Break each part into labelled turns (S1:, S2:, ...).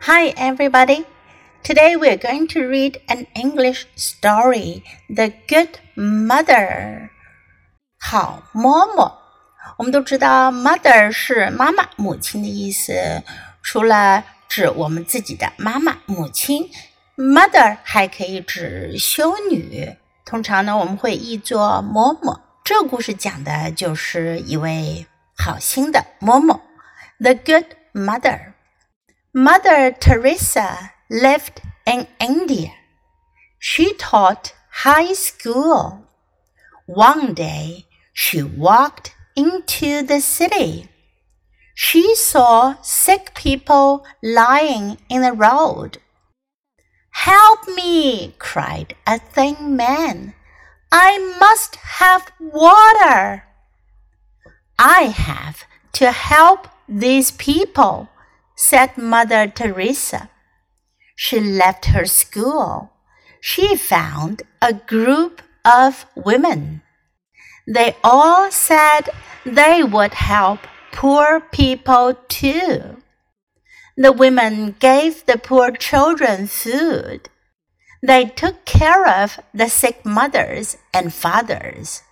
S1: Hi, everybody. Today we're going to read an English story, The Good Mother. 好嬷嬷。我们都知道，mother 是妈妈、母亲的意思。除了指我们自己的妈妈、母亲，mother 还可以指修女。通常呢，我们会译作嬷嬷。这个故事讲的就是一位好心的嬷嬷，The Good Mother。 Mother Teresa lived in India. She taught high school. One day, she walked into the city. She saw sick people lying in the road. Help me! cried a thin man. I must have water. I have to help these people, said Mother Teresa. She left her school. She found a group of women. They all said they would help poor people too. The women gave the poor children food. They took care of the sick mothers and fathers.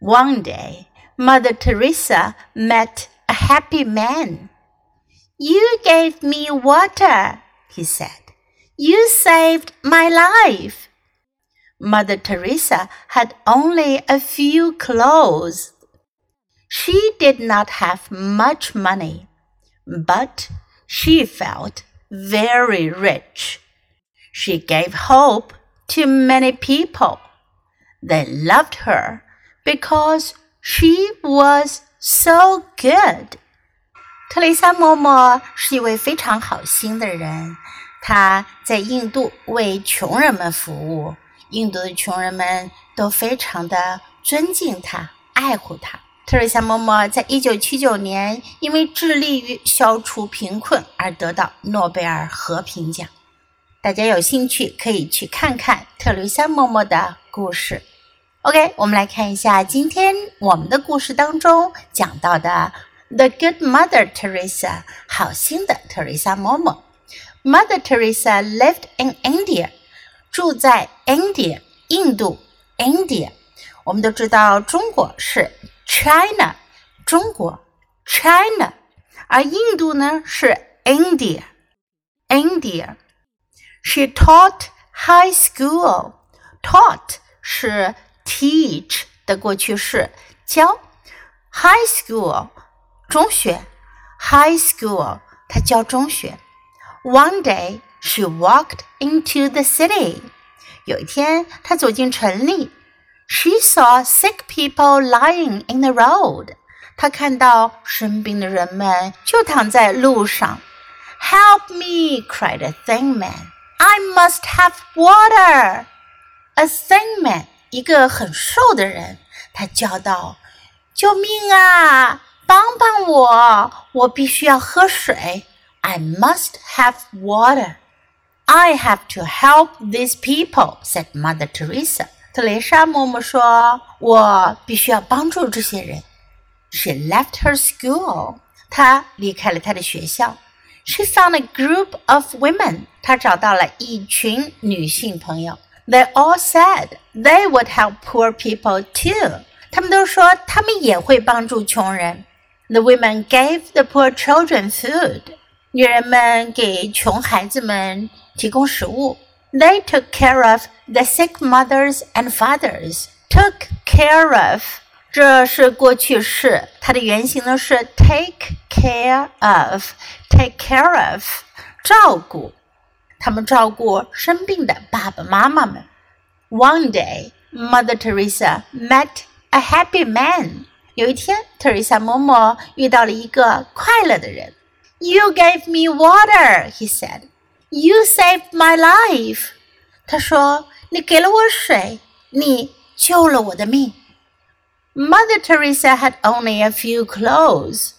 S1: One day, Mother Teresa met a happy man. You gave me water, he said. You saved my life. Mother Teresa had only a few clothes. She did not have much money, but she felt very rich. She gave hope to many people. They loved her because she was so good. 特蕾莎嬷嬷是一位非常好心的人，她在印度为穷人们服务，印度的穷人们都非常的尊敬她、爱护她。特蕾莎嬷嬷在一九七九年因为致力于消除贫困而得到诺贝尔和平奖。大家有兴趣可以去看看特蕾莎嬷嬷的故事。OK，我们来看一下今天我们的故事当中讲到的 The Good Mother Teresa，好心的特蕾莎嬷嬷。Mother Teresa lived in India，住在 India，印度 India。我们都知道中国是 China，中国 China，而印度呢是 India，India。She taught high school. Taught 是 teach 的过去式，教。High school 中学，high school 她教中学。One day she walked into the city. 有一天她走进城里。She saw sick people lying in the road. 她看到生病的人们就躺在路上。Help me! cried a thin man. I must have water. A thin man，一个很瘦的人，他叫道：“救命啊！ 帮帮我！我必须要喝水。I must have water. I have to help these people,” said Mother Teresa. 特蕾莎嬷嬷说：“我必须要帮助这些人。” She left her school. 她离开了她的学校。she found a group of women. 她找到了一群女性朋友。They all said they would help poor people too. 他们都说他们也会帮助穷人。 The women gave the poor children food. 女人们给穷孩子们提供食物。They took care of the sick mothers and fathers. Took care of 这是过去式，它的原型呢是 take care of，take care of，照顾。他们照顾生病的爸爸妈妈们。One day, Mother Teresa met a happy man. 有一天，特蕾莎嬷嬷遇到了一个快乐的人。You gave me water, he said. You saved my life. 他说：“你给了我水，你救了我的命。” Mother Teresa had only a few clothes.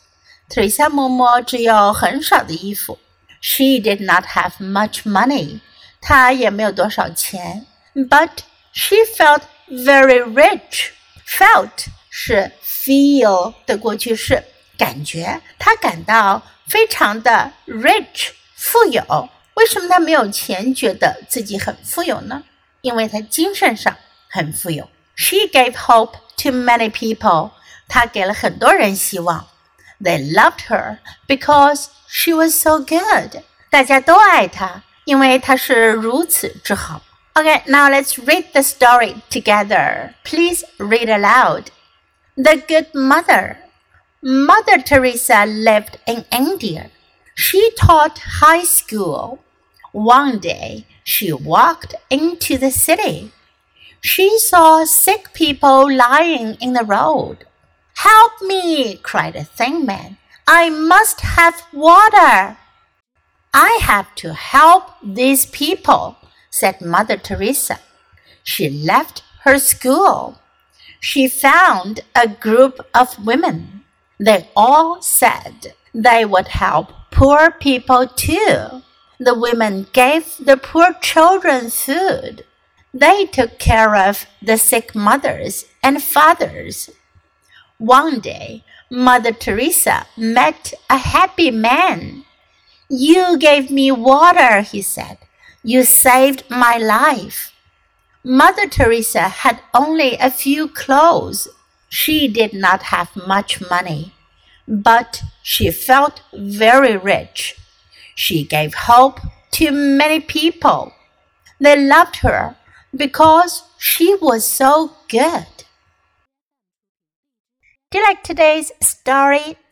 S1: 特蕾莎嬷嬷只有很少的衣服。She did not have much money. 她也没有多少钱。But she felt very rich. Felt 是 feel 的过去式，感觉。她感到非常的 rich， 富有。为什么他没有钱，觉得自己很富有呢？因为他精神上很富有。She gave hope to many people. 她给了很多人希望。They loved her because she was so good. 大家都爱她，因为她是如此之好。Okay, now let's read the story together. Please read aloud. The Good Mother. Mother Teresa lived in India. She taught high school. One day, she walked into the city. She saw sick people lying in the road. Help me, cried a thin man. I must have water. I have to help these people, said Mother Teresa. She left her school. She found a group of women. They all said they would help poor people too. The women gave the poor children food. They took care of the sick mothers and fathers. One day, Mother Teresa met a happy man. You gave me water, he said. You saved my life. Mother Teresa had only a few clothes. She did not have much money, but she felt very rich. She gave hope to many people. They loved her because she was so good. Do you like today's story?